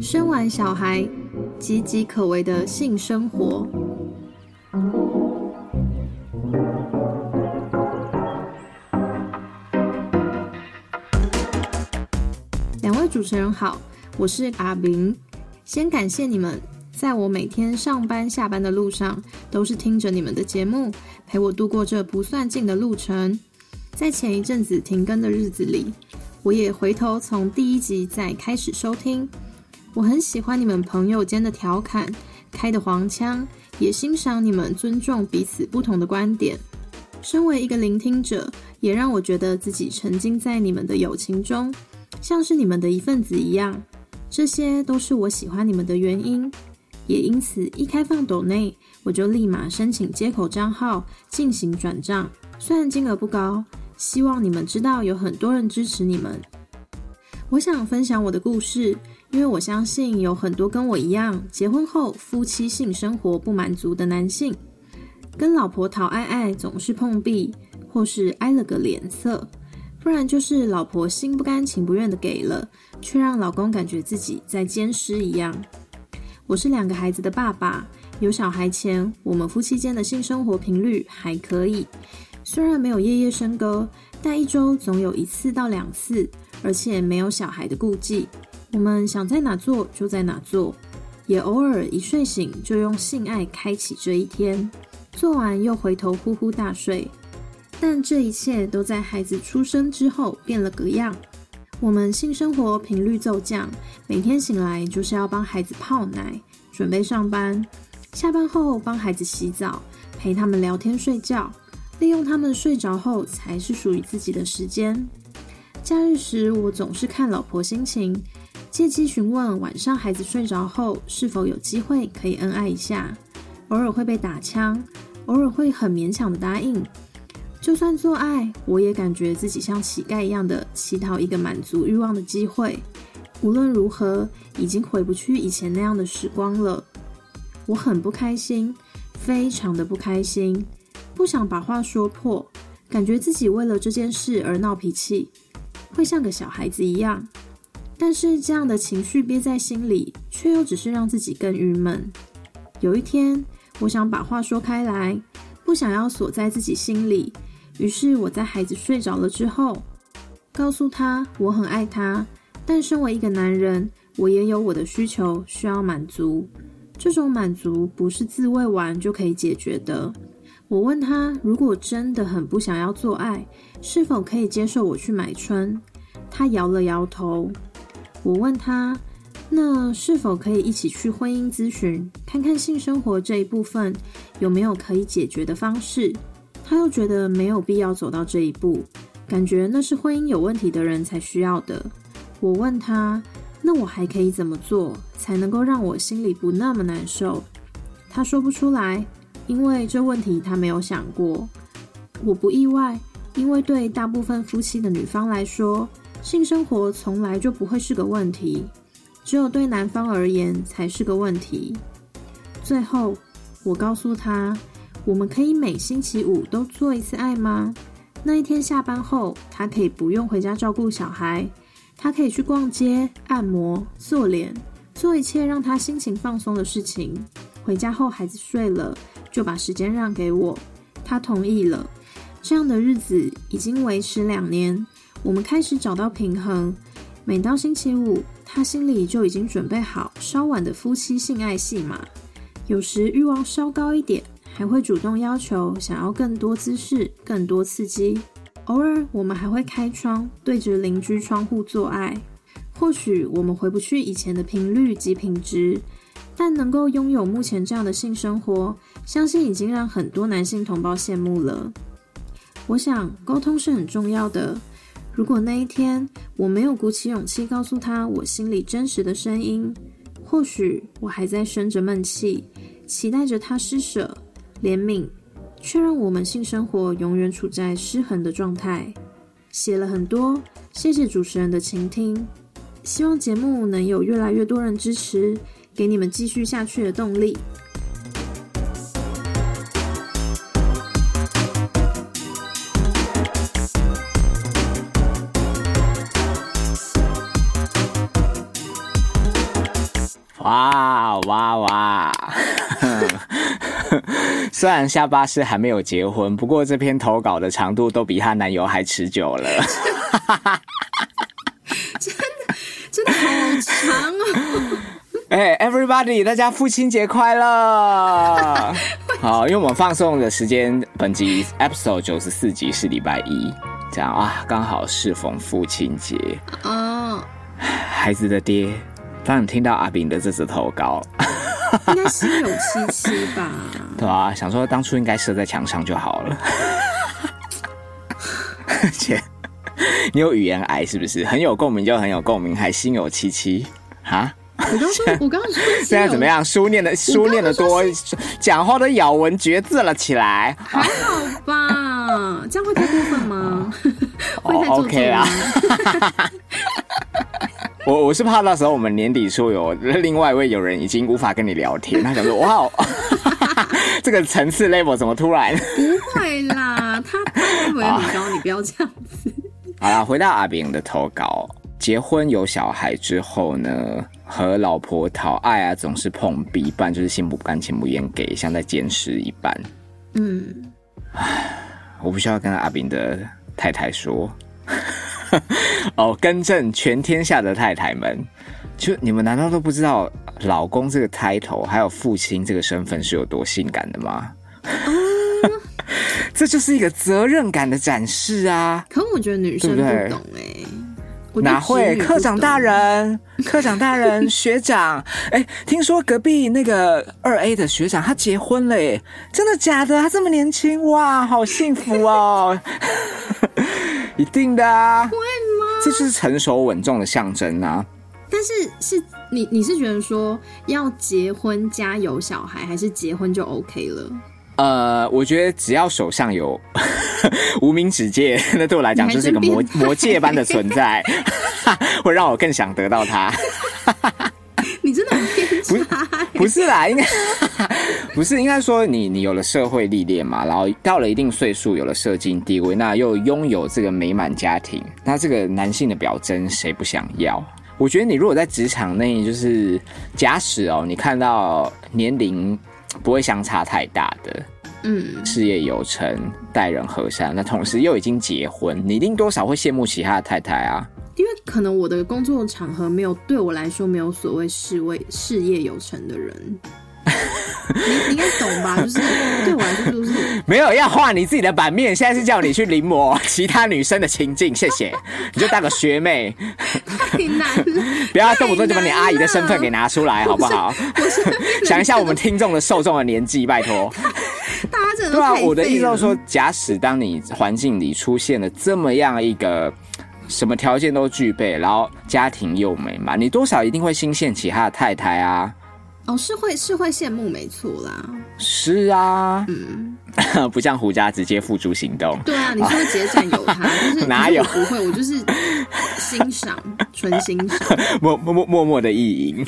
生完小孩，岌岌可危的性生活。两位主持人好，我是阿明。先感谢你们，在我每天上班下班的路上，都是听着你们的节目，陪我度过这不算近的路程。在前一阵子停更的日子里，我也回头从第一集再开始收听。我很喜欢你们朋友间的调侃，开的黄腔，也欣赏你们尊重彼此不同的观点。身为一个聆听者，也让我觉得自己沉浸在你们的友情中，像是你们的一份子一样。这些都是我喜欢你们的原因，也因此一开放抖内，我就立马申请接口账号进行转账。虽然金额不高，希望你们知道有很多人支持你们。我想分享我的故事。因为我相信有很多跟我一样，结婚后夫妻性生活不满足的男性，跟老婆讨爱爱总是碰壁，或是挨了个脸色，不然就是老婆心不甘情不愿的给了，却让老公感觉自己在奸尸一样。我是两个孩子的爸爸，有小孩前，我们夫妻间的性生活频率还可以，虽然没有夜夜笙歌，但一周总有一次到两次，而且没有小孩的顾忌。我们想在哪做就在哪做，也偶尔一睡醒就用性爱开启这一天，做完又回头呼呼大睡。但这一切都在孩子出生之后变了个样。我们性生活频率骤降，每天醒来就是要帮孩子泡奶，准备上班，下班后帮孩子洗澡，陪他们聊天睡觉，利用他们睡着后才是属于自己的时间。假日时，我总是看老婆心情。借机询问晚上孩子睡着后是否有机会可以恩爱一下，偶尔会被打枪，偶尔会很勉强的答应。就算做爱，我也感觉自己像乞丐一样的乞讨一个满足欲望的机会。无论如何，已经回不去以前那样的时光了。我很不开心，非常的不开心，不想把话说破，感觉自己为了这件事而闹脾气，会像个小孩子一样。但是这样的情绪憋在心里，却又只是让自己更郁闷。有一天，我想把话说开来，不想要锁在自己心里。于是我在孩子睡着了之后，告诉他我很爱他，但身为一个男人，我也有我的需求需要满足。这种满足不是自慰完就可以解决的。我问他，如果真的很不想要做爱，是否可以接受我去买春？他摇了摇头。我问他，那是否可以一起去婚姻咨询，看看性生活这一部分有没有可以解决的方式？他又觉得没有必要走到这一步，感觉那是婚姻有问题的人才需要的。我问他，那我还可以怎么做才能够让我心里不那么难受？他说不出来，因为这问题他没有想过。我不意外，因为对大部分夫妻的女方来说。性生活从来就不会是个问题，只有对男方而言才是个问题。最后，我告诉他，我们可以每星期五都做一次爱吗？那一天下班后，他可以不用回家照顾小孩，他可以去逛街、按摩、做脸，做一切让他心情放松的事情。回家后，孩子睡了，就把时间让给我。他同意了。这样的日子已经维持两年。我们开始找到平衡，每到星期五，他心里就已经准备好稍晚的夫妻性爱戏码。有时欲望稍高一点，还会主动要求想要更多姿势、更多刺激。偶尔，我们还会开窗对着邻居窗户做爱。或许我们回不去以前的频率及品质，但能够拥有目前这样的性生活，相信已经让很多男性同胞羡慕了。我想，沟通是很重要的。如果那一天我没有鼓起勇气告诉他我心里真实的声音，或许我还在生着闷气，期待着他施舍、怜悯，却让我们性生活永远处在失衡的状态。写了很多，谢谢主持人的倾听，希望节目能有越来越多人支持，给你们继续下去的动力。哇哇哇！虽然下巴是还没有结婚，不过这篇投稿的长度都比她男友还持久了。真的真的好长哦！哎、e v e r y b o d y 大家父亲节快乐！好，因为我们放送的时间，本集 episode 九十四集是礼拜一，这样啊，刚好适逢父亲节。哦，孩子的爹，当你听到阿炳的这支投稿，应该心有戚戚吧？对啊，想说当初应该射在墙上就好了。而且你有语言癌是不是？很有共鸣就很有共鸣，还心有戚戚哈？我刚说，我刚刚说现在怎么？样？书念的书念的多，讲话都咬文嚼字了起来。还好吧？这样会太过分吗？会太哦做作，OK 啦吗？我我是怕到时候我们年底说有另外一位友人已经无法跟你聊天，他想说哇哦，这个层次 level 怎么突然？不会啦，他他会不会很高？你不要这样子。好啦，回到阿炳的投稿，结婚有小孩之后呢，和老婆讨爱啊，总是碰壁，不然就是心不甘情不愿给，像在监视一般。嗯，我不需要跟阿炳的太太说。哦，更正全天下的太太们，就你们难道都不知道老公这个 title 还有父亲这个身份是有多性感的吗？这就是一个责任感的展示啊！可我觉得女生不懂哎、哪会？科长大人，科长大人，学长，哎，听说隔壁那个二 A 的学长他结婚了，耶，真的假的？他这么年轻，哇，好幸福哦！一定的啊，会吗？这就是成熟稳重的象征啊！但是是你你是觉得说要结婚加有小孩，还是结婚就 OK 了？呃，我觉得只要手上有 无名指戒，那对我来讲就是一个魔魔戒般的存在，会让我更想得到他。不是啦，应该 不是，应该说你你有了社会历练嘛，然后到了一定岁数，有了社经地位，那又拥有这个美满家庭，那这个男性的表征谁不想要？我觉得你如果在职场内，就是假使哦，你看到年龄不会相差太大的，嗯，事业有成、待人和善，那同时又已经结婚，你一定多少会羡慕其他的太太啊。因为可能我的工作场合没有对我来说没有所谓事为事业有成的人，你你应该懂吧？就是对我来说就是没有要画你自己的版面，现在是叫你去临摹 其他女生的情境，谢谢。你就当个学妹，太难了。不要动不动就把你阿姨的身份给拿出来，好不好？想一下我们听众的受众的年纪，拜托。大家真的都对啊，我的意思就是说，假使当你环境里出现了这么样一个什么条件都具备，然后家庭又美满，你多少一定会心羡其他的太太啊。哦，是会是会羡慕，没错啦。是啊，嗯，不像胡家直接付诸行动。对啊，你是会直接占有他，就是哪有不会，我就是欣赏，纯欣赏。默默默默默的意淫，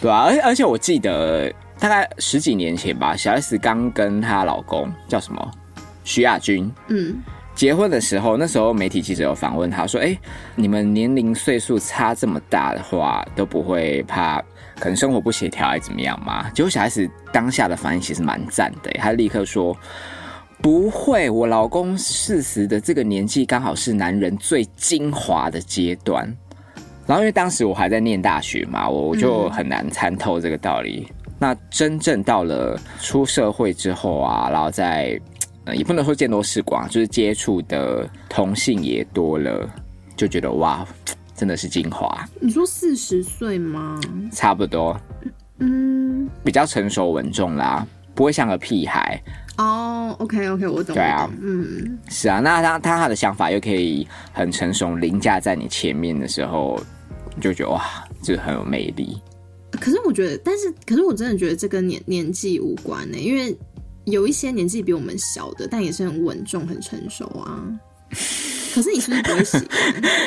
对啊，而而且我记得大概十几年前吧，小 S 刚跟她老公叫什么徐亚军嗯，结婚的时候，那时候媒体记者有访问他说：“哎、你们年龄岁数差这么大的话，都不会怕可能生活不协调还是怎么样吗？”结果小孩子当下的反应其实蛮赞的，他立刻说。不会，我老公四十的这个年纪刚好是男人最精华的阶段。然后因为当时我还在念大学嘛，我我就很难参透这个道理。那真正到了出社会之后啊，然后在呃也不能说见多识广，就是接触的同性也多了，就觉得哇，真的是精华，你说四十岁吗？差不多嗯，比较成熟稳重啦，不会像个屁孩。哦，OK OK，我懂。对啊嗯，是啊，那他他他的想法又可以很成熟凌驾在你前面的时候，你就觉得哇，这很有魅力。可是我觉得，但是可是我真的觉得这跟年年纪无关呢、因为有一些年纪比我们小的，但也是很稳重、很成熟啊。可是你是不是不会喜欢？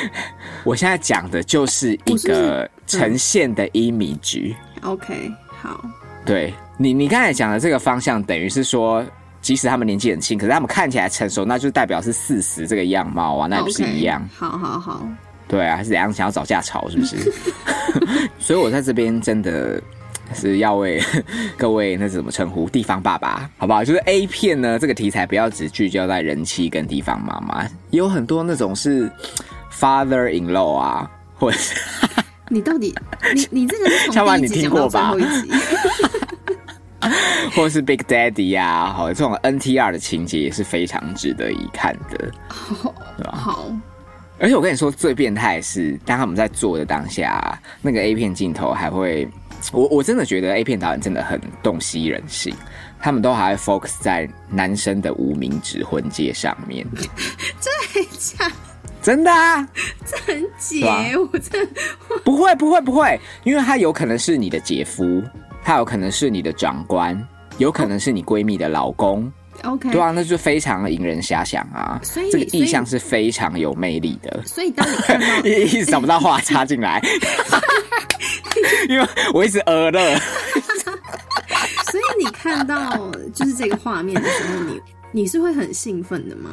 我现在讲的就是一个呈现的 image，、OK，好，对你你刚才讲的这个方向，等于是说。即使他们年纪很轻，可是他们看起来成熟，那就代表是四十这个样貌啊，那也不是一样？好好好，对啊，还是怎样想要找架吵是不是？所以我在这边真的是要为 各位那是怎么称呼地方爸爸，好不好？就是 A 片呢这个题材不要只聚焦在人妻跟地方妈妈，也有很多那种是 father in law 啊，或者是 你到底你你这个是小马从第一集你听过吧讲到最后一集，或者是 Big Daddy 啊，好这种 NTR 的情节也是非常值得一看的。对吧？好，而且我跟你说，最变态是，当他们在做的当下，那个 A 片镜头还会，我我真的觉得 A 片导演真的很洞悉人性，他们都还会 focus 在男生的无名指婚戒上面，太假，真的啊，这很解对啊，我真的不会不会不会，因为他有可能是你的姐夫，他有可能是你的长官，有可能是你闺蜜的老公，OK。对啊，那就非常引人遐想啊，所以这个意象是非常有魅力的。所以当你看到 一一直找不到话插进来，因为我一直呃了。所以你看到就是这个画面的时候，你你是会很兴奋的吗？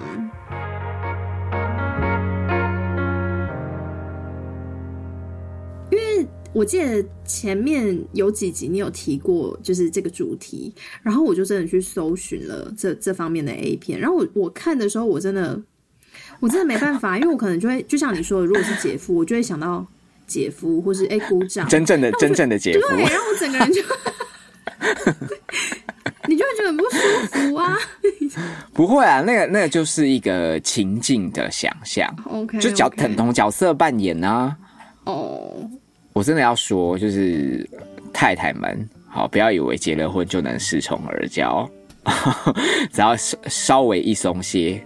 我记得前面有几集你有提过，就是这个主题，然后我就真的去搜寻了这这方面的 A 片，然后我我看的时候，我真的我真的没办法，因为我可能就会就像你说的，如果是姐夫，我就会想到姐夫，或是哎、鼓掌，真正的真正的姐夫对，，然后我整个人就，你就会觉得很不舒服啊。不会啊，那个那个就是一个情境的想象，OK，就角等同角色扮演啊。哦，我真的要说，就是太太们，好，不要以为结了婚就能恃宠而骄，只要稍稍微一松懈。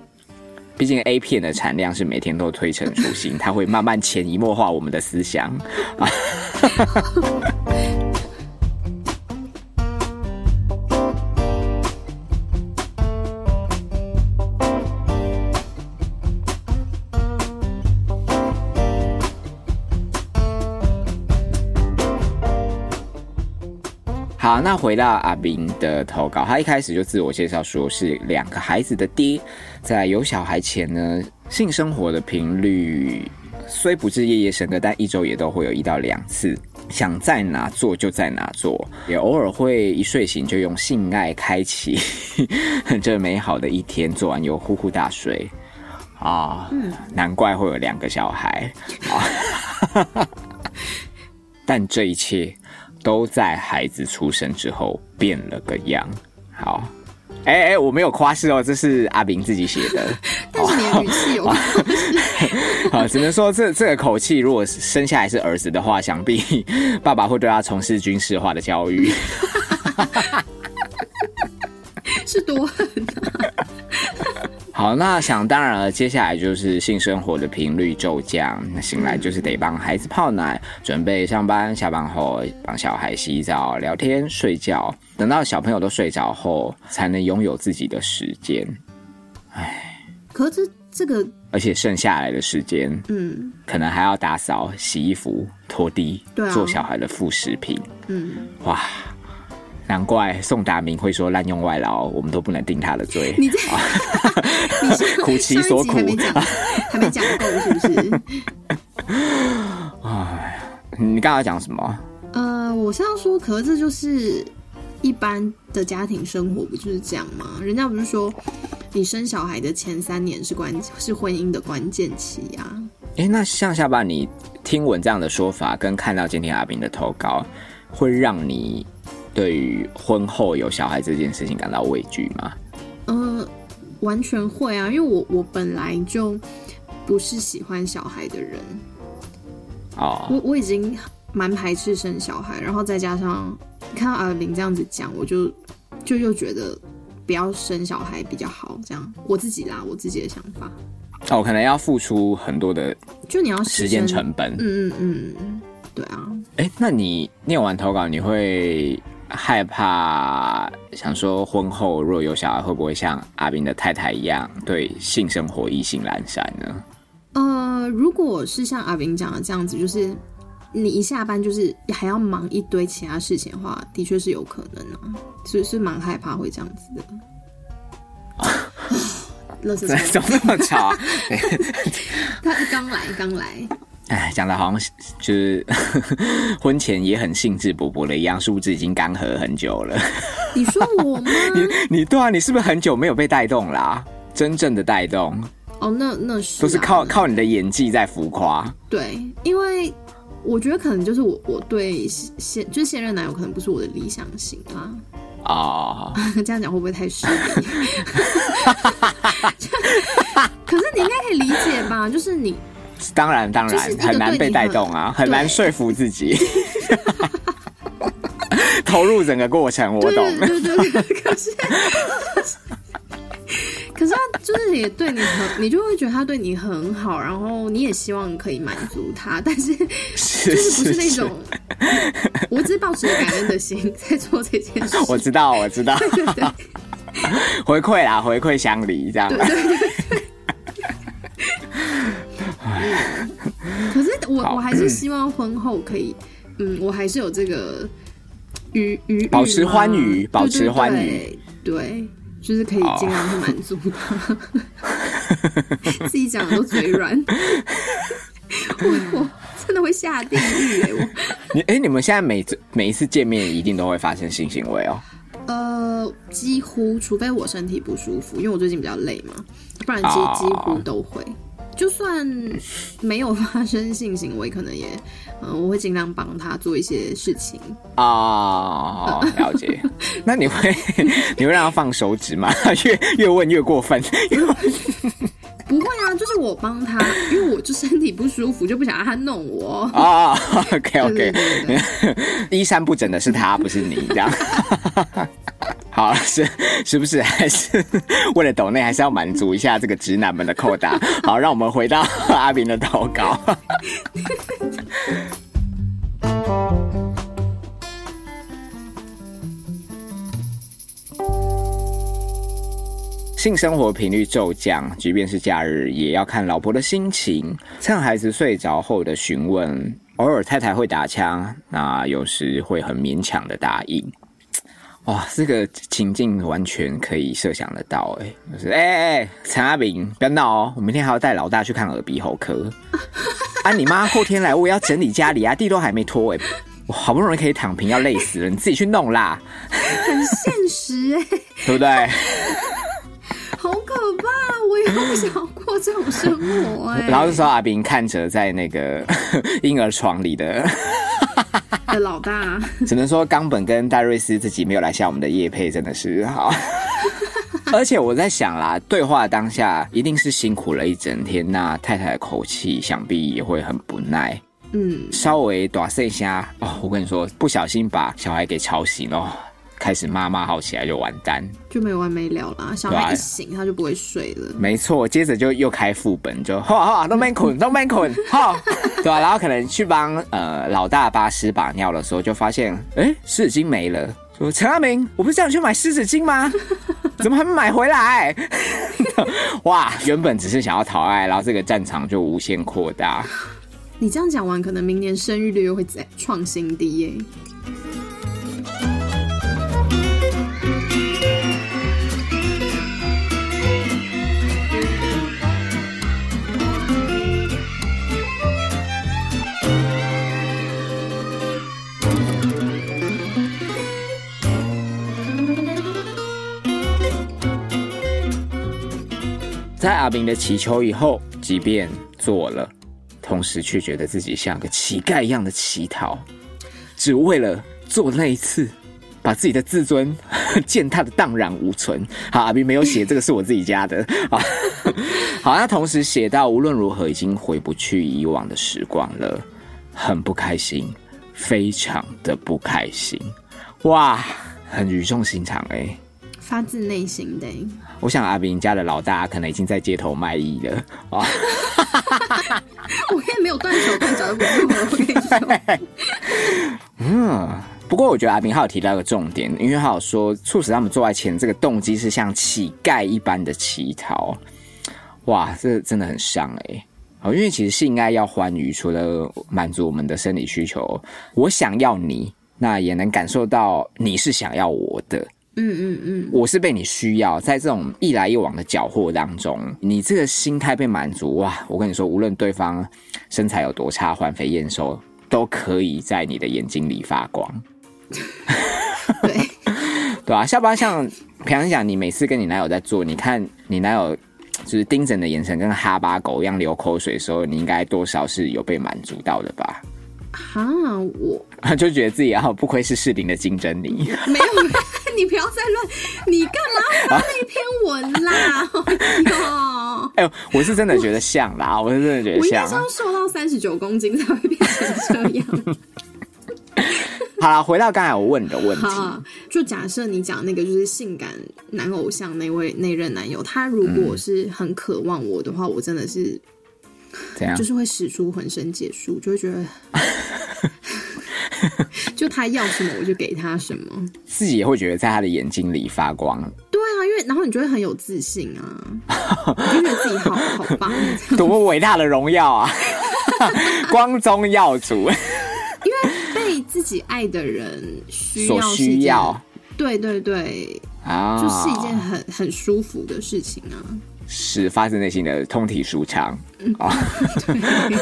毕竟 A 片的产量是每天都推陈出新，它会慢慢潜移默化我们的思想。那回到阿斌的投稿，他一开始就自我介绍说是两个孩子的爹，在有小孩前呢，性生活的频率虽不是夜夜笙歌，但一周也都会有一到两次。想在哪做就在哪做，也偶尔会一睡醒就用性爱开启 这美好的一天，做完又呼呼大睡。啊，难怪会有两个小孩啊！但这一切都在孩子出生之后变了个样。好，哎、哎、我没有夸饰哦，这是阿炳自己写的。但是你的语气有，好，只能说这这个口气，如果生下来是儿子的话，想必 爸爸会对他从事军事化的教育。是多狠啊！好，那想当然了，接下来就是性生活的频率骤降，那醒来就是得帮孩子泡奶，准备上班，下班后帮小孩洗澡、聊天、睡觉，等到小朋友都睡着后，才能拥有自己的时间，可是这这个，而且剩下来的时间，嗯可能还要打扫、洗衣服、拖地，对啊。做小孩的副食品，嗯，哇。难怪宋达明会说滥用外劳，我们都不能定他的罪。你这 你是 苦其所苦还没讲，还没讲够是不是？你刚才讲什么？呃，我是要说，可是这就是一般的家庭生活，不就是这样吗？人家不是说，你生小孩的前三年是关是婚姻的关键期啊。哎、那像下巴，你听闻这样的说法，跟看到今天阿斌的投稿，会让你对于婚后有小孩这件事情感到畏惧吗？呃，完全会啊，因为我我本来就不是喜欢小孩的人，哦，我我已经蛮排斥生小孩，然后再加上看到阿玲这样子讲，我就就又觉得不要生小孩比较好。这样我自己啦，我自己的想法，哦，可能要付出很多的就你要牺时间成本。嗯嗯嗯，对啊，哎、那你念完投稿，你会害怕想说婚后若有小孩，会不会像阿斌的太太一样对性生活意兴阑珊呢？呃，如果是像阿斌讲的这样子，就是你一下班就是还要忙一堆其他事情的话，的确是有可能啊，所以是蛮害怕会这样子的。乐色车，怎么那么吵啊？他刚来刚来，哎，讲的好像是就是 婚前也很兴致勃勃的一样，殊不知已经干涸很久了。你说我吗？你你对啊，你是不是很久没有被带动啦？真正的带动哦，那那是、啊、都是靠靠你的演技在浮夸。对，因为我觉得可能就是我我对现就是现任男友可能不是我的理想型啊。哦，这样讲会不会太失礼？可是你应该可以理解吧？就是你，当然当然很难被带动啊，很难说服自己，投入整个过程，我懂。对对对，可是。可是他就是也对你很，你就会觉得他对你很好，然后你也希望可以满足他，但是就是不是那种，我只是抱持感恩的心在做这件事。我知道，我知道，对对对，回馈啦，回馈乡里这样。对对对。还是希望婚后可以，嗯，我还是有这个愉愉保持欢愉，保持欢愉，对。就是可以尽量去满足他，自己讲的都嘴软，我我真的会下地狱哎！我你哎，你们现在每次每一次见面一定都会发生性行为哦？呃，几乎，除非我身体不舒服，因为我最近比较累嘛，不然其实几乎都会。就算没有发生性行为，可能也，嗯，我会尽量帮他做一些事情啊。了解。那你会 你会让他放手指吗？越越问越过分。不会啊，就是我帮他，因为我就身体不舒服，就不想让他弄我啊。OK OK，衣衫不整的是他，不是你，这样。好，是是不是还是为了抖内，还是要满足一下这个直男们的扣打？好，让我们回到 阿炳的投稿。性生活频率骤降，即便是假日，也要看老婆的心情。趁孩子睡着后的询问，偶尔太太会打枪，那有时会很勉强的答应。哇，这个情境完全可以设想得到，哎，就是哎哎，陈阿炳，不要闹哦，我明天还要带老大去看耳鼻喉科。啊，你妈后天来，我也要整理家里啊，地都还没拖，哎，我好不容易可以躺平，要累死了，你自己去弄啦。很现实，哎，对不对？好可怕，我也不想过这种生活，哎。然后这时候阿炳看着在那个婴儿床里的。的老大，只能说冈本跟戴瑞斯自己没有来下我们的夜配，真的是好。而且我在想啦，对话当下一定是辛苦了一整天，那太太的口气想必也会很不耐。嗯，稍微短碎一下哦，我跟你说，不小心把小孩给吵醒了。开始骂骂好起来就完蛋，就没完没了啦。小孩一醒他就不会睡了。没错，接着就又开副本，就哈哈都没困，都没困，哈，对吧？然后可能去帮呃老大巴屎把尿的时候，就发现哎湿纸巾没了。说陈阿明，我不是叫你去买湿纸巾吗？怎么还没买回来？哇，原本只是想要讨爱，然后这个战场就无限扩大。你这样讲完，可能明年生育率又会再创新低耶。在阿明的祈求以后，即便做了，同时却觉得自己像个乞丐一样的乞讨，只为了做那一次，把自己的自尊 践踏的荡然无存。好，阿明没有写这个是我自己加的啊。好，他同时写到无论如何已经回不去以往的时光了，很不开心，非常的不开心。哇，很语重心长哎。发自内心的，我想阿炳家的老大可能已经在街头卖艺了啊！我也没有断手断脚的我跟你说。嗯，不过我觉得阿炳还有提到一个重点，因为他有说促使他们做爱前这个动机是像乞丐一般的乞讨。哇，这真的很伤哎！哦，因为其实性爱要欢愉，除了满足我们的生理需求，我想要你，那也能感受到你是想要我的。嗯嗯嗯，我是被你需要，在这种一来一往的缴获当中，你这个心态被满足，哇！我跟你说，无论对方身材有多差，环肥燕瘦，都可以在你的眼睛里发光。对，对啊，下巴像平常讲，你每次跟你男友在做，你看你男友就是盯着你的眼神跟哈巴狗一样流口水的时候，你应该多少是有被满足到的吧？哈，我 就觉得自己啊不愧是适龄的金针你。没有，你不要再乱，你干嘛发那篇文啦？哎呦，我是真的觉得像啦，我是真的觉得像。我应该要瘦到三十九公斤才会变成这样。好了，回到刚才我问的问题，就假设你讲那个就是性感男偶像那位那任男友，他如果是很渴望我的话，我真的是。怎样？就是会使出浑身解数，就会觉得，就他要什么我就给他什么，自己也会觉得在他的眼睛里发光。对啊，因为然后你就会很有自信啊，就觉得自己好好棒，多么伟大的荣耀啊！光宗耀祖，因为被自己爱的人需要，需要，对对对，啊，就是一件很很舒服的事情啊。是发自内心的通体舒畅啊！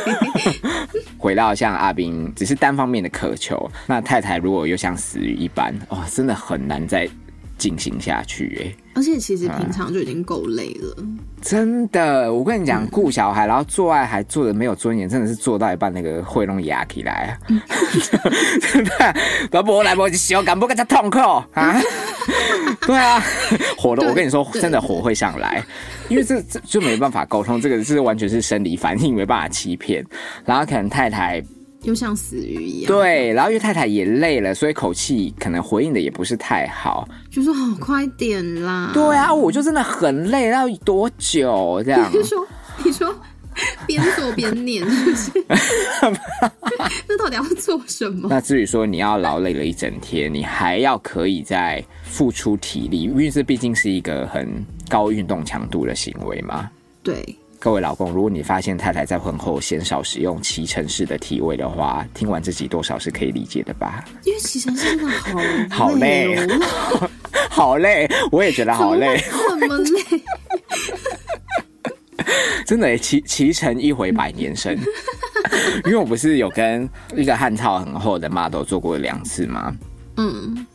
回到像阿斌，只是单方面的渴求，那太太如果又像死鱼一般，哇，真的很难再进行下去哎。而且其实平常就已经够累了，真的。我跟你讲，顾小孩，然后做爱还做的没有尊严，真的是做到一半那个会弄牙起来啊！真的，老婆来不及洗，我敢不跟他痛苦啊？对啊，火了，我跟你说，真的火会上来，因为这这就没办法沟通，这个是完全是生理反应，没办法欺骗。然后可能太太。又像死鱼一样。对，然后岳太太也累了，所以口气可能回应的也不是太好，就说好快点啦。对啊，我就真的很累，要多久这样？你说，你说边做边念，是 那到底要做什么？那至于说你要劳累了一整天，你还要可以再付出体力，因为这毕竟是一个很高运动强度的行为嘛。对。各位老公，如果你发现太太在婚后鲜少使用骑乘式的体位的话，听完这集多少是可以理解的吧？因为骑乘式真的好好累，好累，我也觉得好累，这么累，真的骑骑乘一回百年身。因为我不是有跟一个汗套很厚的 model 做过两次吗？嗯。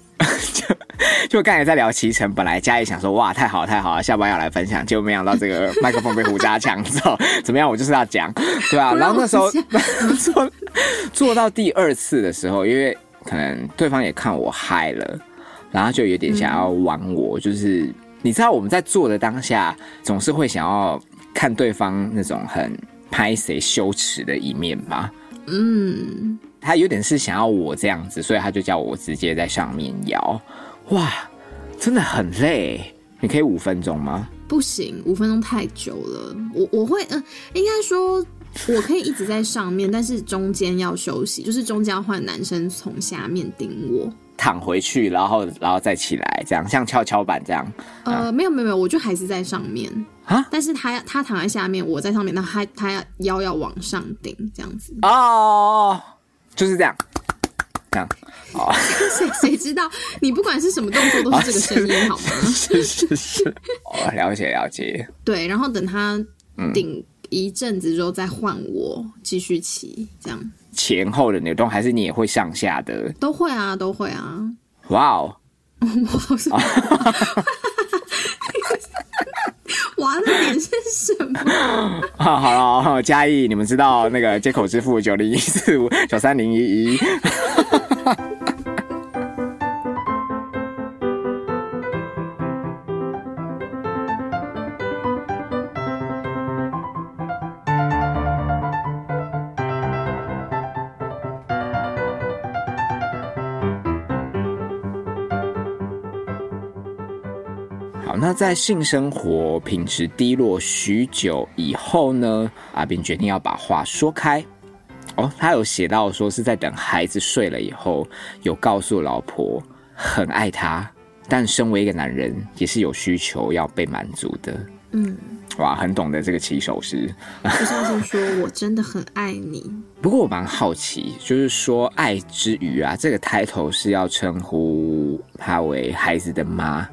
就 就刚才在聊骑乘，本来嘉义想说哇太好太好了，下班要来分享，结果没想到这个麦克风被胡渣抢走，怎么样？我就是要讲，对啊。然后那时候 做做到第二次的时候，因为可能对方也看我嗨了，然后就有点想要玩我，就是你知道我们在做的当下，总是会想要看对方那种很拍谁羞耻的一面吧？嗯。他有点是想要我这样子，所以他就叫我直接在上面摇。哇，真的很累。你可以五分钟吗？不行，五分钟太久了。我我会嗯，应该说我可以一直在上面，但是中间要休息，就是中间要换男生从下面顶我，躺回去，然后然后再起来，这样像跷跷板这样。呃，没有没有没有，我就还是在上面啊。但是他他躺在下面，我在上面，那他他要腰要往上顶，这样子哦。就是这样，这样哦。谁 谁知道？你不管是什么动作都是这个声音，好吗？是是是，哦，了解了解。对，然后等他顶一阵子之后再换我继续骑，这样前后的扭动还是你也会上下的？都会啊，都会啊。哇哦！哇！哇的点是什么？好了，嘉义，你们知道那个接口支付九零一四五九三零一一。在性生活品质低落许久以后呢？阿斌决定要把话说开。哦，他有写到说是在等孩子睡了以后，有告诉老婆很爱他，但身为一个男人也是有需求要被满足的。嗯，哇，很懂得这个起手式。就像是说我真的很爱你。不过我蛮好奇，就是说爱之余啊，这个 title 是要称呼他为孩子的妈，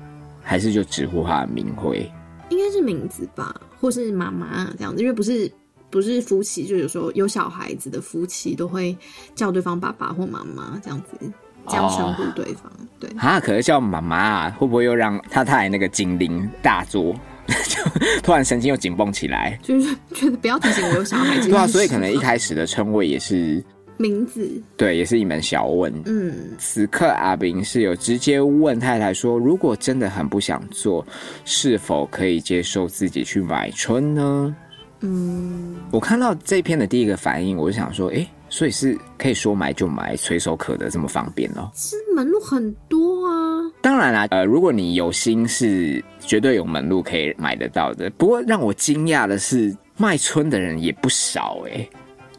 还是就直呼他的名讳？应该是名字吧，或是妈妈这样子，因为不是不是夫妻，就有时候有小孩子的夫妻都会叫对方爸爸或妈妈这样子，这样称呼对方。对，啊，可是叫妈妈啊，会不会又让他太太那个警铃大作，就 突然神经又紧绷起来？就是 觉得不要提醒我有小孩。对啊，所以可能一开始的称谓也是名字，对，也是一门小问。嗯，此刻阿炳是有直接问太太说，如果真的很不想做，是否可以接受自己去买春呢？嗯，我看到这篇的第一个反应，我就想说，诶，所以是可以说买就买，随手可得这么方便哦。其实门路很多啊。当然啦，呃，如果你有心，是绝对有门路可以买得到的。不过让我惊讶的是，卖春的人也不少诶。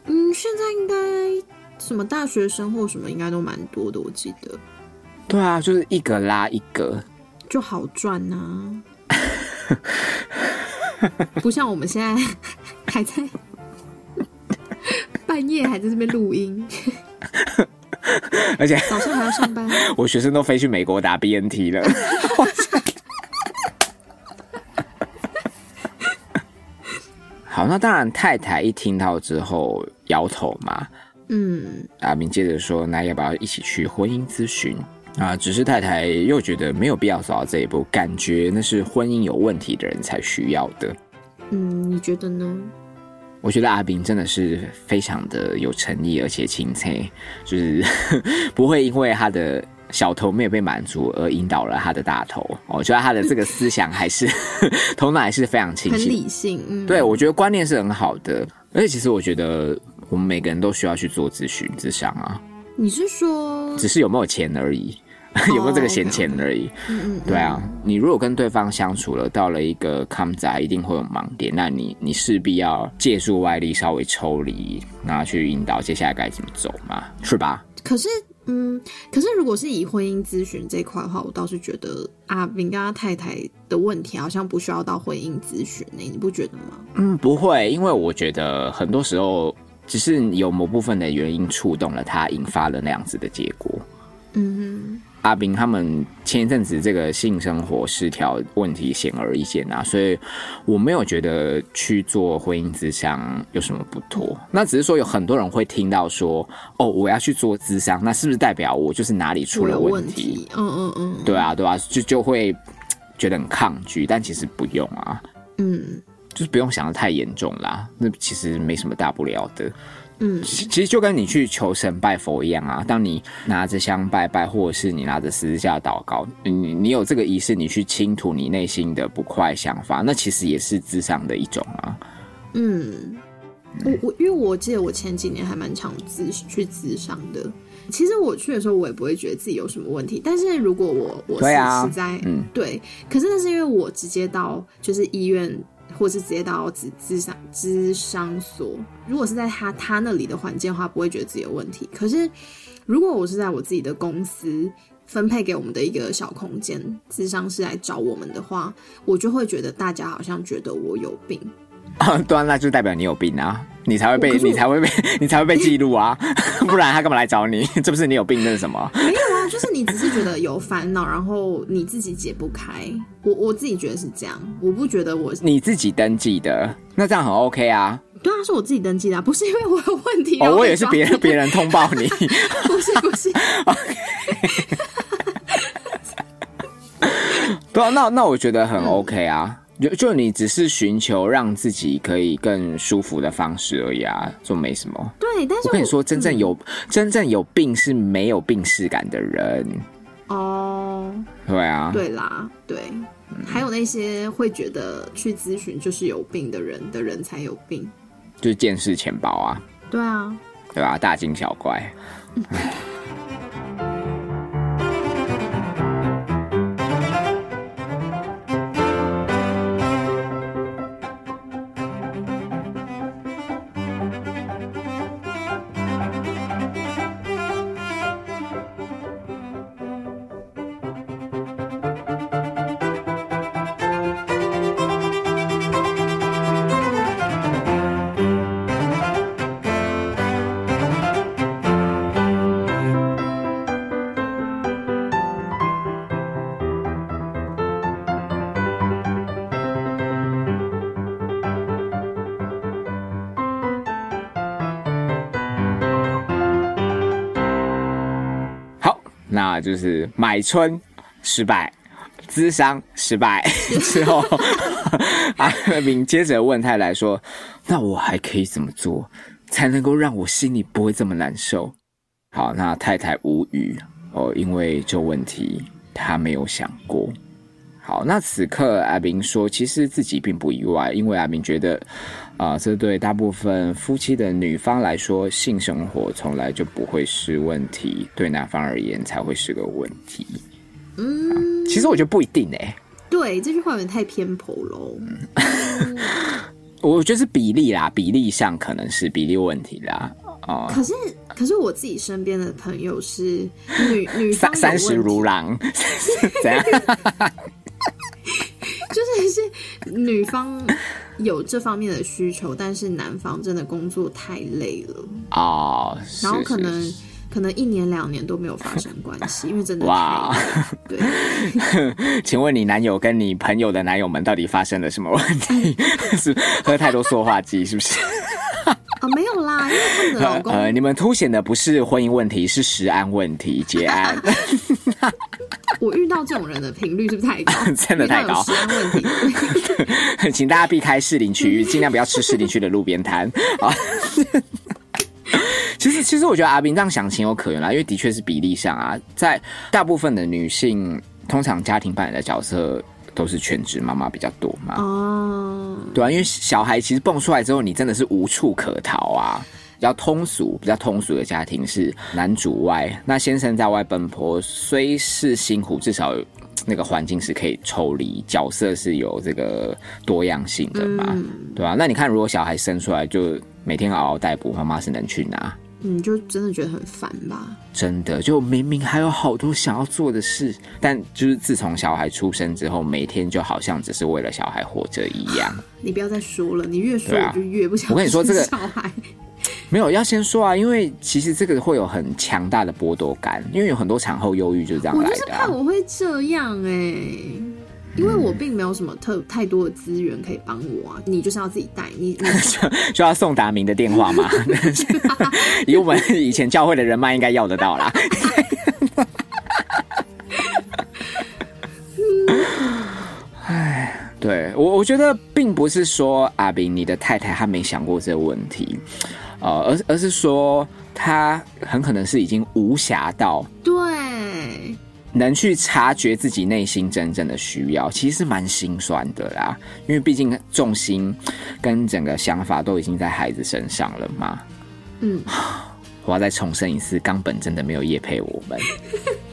嗯，现在应该什么大学生或什么应该都蛮多的，我记得。对啊，就是一个拉一个，就好赚呐、不像我们现在 还在 半夜还在这边录音，而且早上还要上班。我学生都飞去美国打 BNT 了。好，那当然，太太一听到之后摇头嘛。嗯，阿明接着说：“那要不要一起去婚姻咨询？”啊，只是太太又觉得没有必要走到这一步，感觉那是婚姻有问题的人才需要的。嗯，你觉得呢？我觉得阿炳真的是非常的有诚意，而且亲切，就是 不会因为他的小头没有被满足而引导了他的大头。我觉得他的这个思想还是 头脑还是非常清晰很。理性，嗯，对，我觉得观念是很好的，而且其实我觉得我们每个人都需要去做咨询、咨商啊，你是说，只是有没有钱而已。有没有这个闲钱而已？嗯嗯，对啊，你如果跟对方相处了，到了一个康仔，一定会有盲点，那你你势必要借助外力稍微抽离，然后去引导接下来该怎么走嘛，是吧？可是，嗯，可是如果是以婚姻咨询这一块的话，我倒是觉得阿明跟他太太的问题好像不需要到婚姻咨询呢，你不觉得吗？嗯，不会，因为我觉得很多时候只是有某部分的原因触动了他，引发了那样子的结果。嗯阿斌他们前一阵子这个性生活失调问题显而易见啊，所以我没有觉得去做婚姻咨商有什么不妥。那只是说有很多人会听到说，哦，我要去做咨商，那是不是代表我就是哪里，出了问？题，嗯嗯嗯，对啊，对啊，就就会觉得很抗拒，但其实不用啊，嗯就是不用想的太严重啦，那其实没什么大不了的。嗯其其实就跟你去求神拜佛一样啊，当你拿着香拜拜，或者是你拿着十字架祷告，你你有这个仪式，你去倾吐你内心的不快想法，那其实也是智商的一种啊。嗯，我我因为我记得我前几年还蛮常自去自伤的。其实我去的时候，我也不会觉得自己有什么问题。但是如果我我是对啊是在嗯对，可是那是因为我直接到就是医院，或是直接到咨咨商咨商所。如果是在他他那里的环境的话，不会觉得自己有问题。可是如果我是在我自己的公司分配给我们的一个小空间，咨商师来找我们的话，我就会觉得大家好像觉得我有病。啊，对啊，那就代表你有病啊，你才会被你才会被你才会被记录啊，不然他干嘛来找你？这不是你有病，那是什么？没有啊，就是你只是觉得有烦恼，然后你自己解不开。我我自己觉得是这样，我不觉得我你自己登记的，那这样很 OK 啊。对啊，是我自己登记的啊、不是因为我有问题。哦，我也是别人别人通报你。不是不是，对啊，那那我觉得很嗯 OK 啊。就就你只是寻求让自己可以更舒服的方式而已啊，就没什么。对，但是我跟你说，真正嗯有、真正有病是没有病视感的人。哦，对啊，对啦，对，还有那些会觉得去咨询就是有病的人的人才有病。就是见识钱包啊，对啊，对吧、大惊小怪。就是买春失败，咨商失败 之后，阿明接着问太太说：“那我还可以怎么做，才能够让我心里不会这么难受？”好，那太太无语哦，因为这问题她没有想过。好，那此刻阿明说，其实自己并不意外，因为阿明觉得，啊，这对大部分夫妻的女方来说，性生活从来就不会是问题，对男方而言才会是个问题。嗯，其实我觉得不一定诶。对，这句话有点太偏颇喽。我觉得是比例啦，比例上可能是比例问题啦。哦，可是可是我自己身边的朋友是女女方三十如狼 怎样？就是是女方有这方面的需求，但是男方真的工作太累了哦，然后可能可能一年两年都没有发生关系，因为真的哇，对。请问你男友跟你朋友的男友们到底发生了什么问题？是喝太多塑化剂是不是？啊，没有啦，因为他们的老公呃，你们凸显的不是婚姻问题，是食安问题，结案。我遇到这种人的频率是不是太高？真的太高。食安问题，请大家避开市林区域，尽量不要吃市林区的路边摊啊。其实，其实我觉得阿斌这样想情有可原啦，因为的确是比例上啊，在大部分的女性，通常家庭扮演的角色。都是全职妈妈比较多嘛？哦，对啊，因为小孩其实蹦出来之后，你真的是无处可逃啊。比较通俗、比较通俗的家庭是男主外，那先生在外奔波，虽是辛苦，至少那个环境是可以抽离，角色是有这个多样性的嘛，对吧？那你看，如果小孩生出来就每天嗷嗷待哺，妈妈是能去哪？嗯，就真的觉得很烦吧？真的，就明明还有好多想要做的事，但就是自从小孩出生之后，每天就好像只是为了小孩活着一样。你不要再说了，你越说我就越不想。我跟你说，这个小孩 没有要先说啊，因为其实这个会有很强大的剥夺感，因为有很多产后忧郁就是这样来的。我就是怕我会这样哎。因为我并没有什么特太多的资源可以帮我啊，你就是要自己带，你你 就要宋达明的电话嘛，以我们以前教会的人脉应该要得到啦。哎，对我我觉得并不是说阿斌你的太太她没想过这个问题，呃，而而是说他很可能是已经无暇到对。能去察觉自己内心真正的需要，其实蛮心酸的啦。因为毕竟重心跟整个想法都已经在孩子身上了嘛。嗯，我要再重申一次，冈本真的没有夜配我们。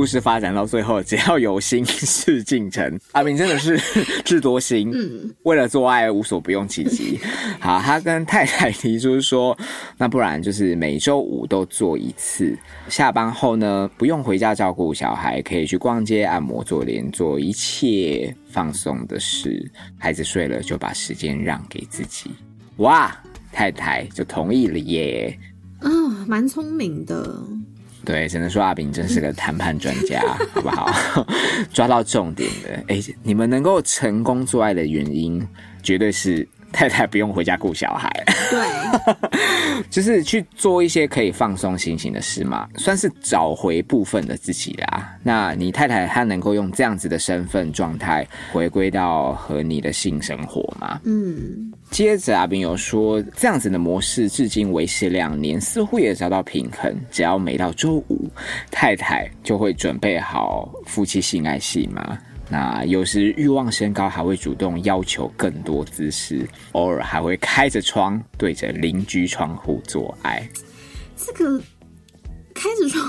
故事发展到最后，只要有心事竟成。阿明真的是智多星，嗯，为了做爱无所不用其极。好，他跟太太提出说，那不然就是每周五都做一次。下班后呢，不用回家照顾小孩，可以去逛街、按摩、做脸，做一切放松的事。孩子睡了，就把时间让给自己。哇，太太就同意了耶。啊，蛮聪明的。对，只能说阿炳真是个谈判专家，好不好？抓到重点的，哎，你们能够成功做爱的原因，绝对是。太太不用回家顾小孩，对，就是去做一些可以放松心情的事嘛，算是找回部分的自己啦。那你太太她能够用这样子的身份状态回归到和你的性生活吗？嗯。接着阿斌有说，这样子的模式至今维持两年，似乎也找到平衡。只要每到周五，太太就会准备好夫妻性爱戏嘛。那有时欲望升高，还会主动要求更多姿势，偶尔还会开着窗对着邻居窗户做爱。这个开着窗，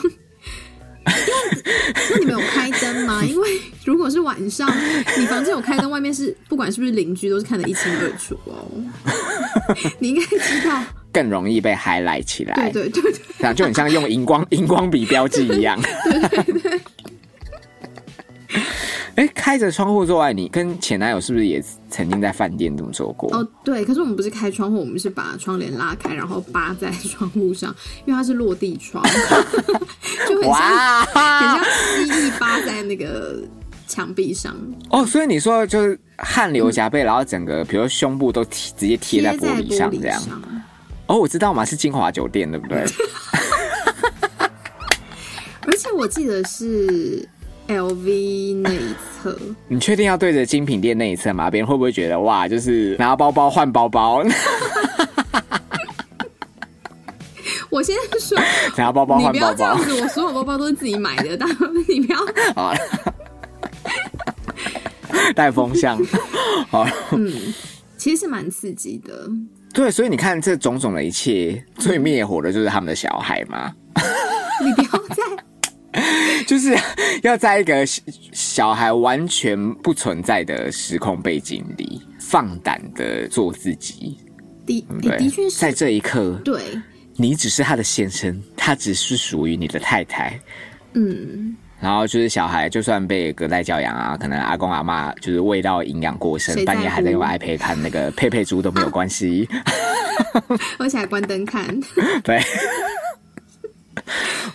那你们有开灯吗？因为如果是晚上，你房间有开灯，外面是不管是不是邻居，都是看得一清二楚哦。你应该知道，更容易被 highlight 起来。对对对对，这样就很像用荧光荧光笔标记一样。对对对。哎，开着窗户做爱，你跟前男友是不是也曾经在饭店这么做过？哦，对，可是我们不是开窗户，我们是把窗帘拉开，然后扒在窗户上，因为它是落地窗，就很像很像蜥蜴那个墙壁上，哦，所以你说就是汗流浃背，然后整个比如说胸部都贴直接贴在玻璃上这样。哦，我知道嘛，是金华酒店对不对？而且我记得是 LV 那一侧，你确定要对着精品店那一侧吗？别人会不会觉得哇，就是拿包包换包包，我先说，拿包包你换包包不要这样？子，我所有包包都是自己买的，但 你不要，好了，带风向。好，嗯其实是蛮刺激的。对，所以你看这种种的一切，最灭火的就是他们的小孩嘛。你不要再 就是要在一个小小孩完全不存在的时空背景里，放胆的做自己。的，的确是在是这一刻，对，你只是他的先生，他只是属于你的太太。嗯，然后就是小孩，就算被隔代教养啊，可能阿公阿妈就是喂到营养过剩半夜还在用 iPad 看那个佩佩猪都没有关系。而且还关灯看，对。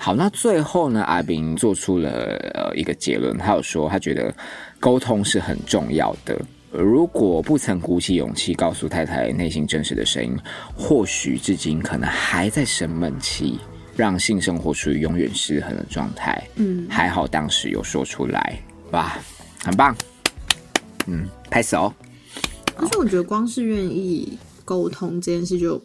好，那最后呢？阿斌做出了呃一个结论，他有说他觉得沟通是很重要的。如果不曾鼓起勇气告诉太太内心真实的声音，或许至今可能还在生闷气，让性生活处于永远失衡的状态。嗯，还好当时有说出来，哇，很棒。嗯，拍手。可是我觉得光是愿意沟通这件事就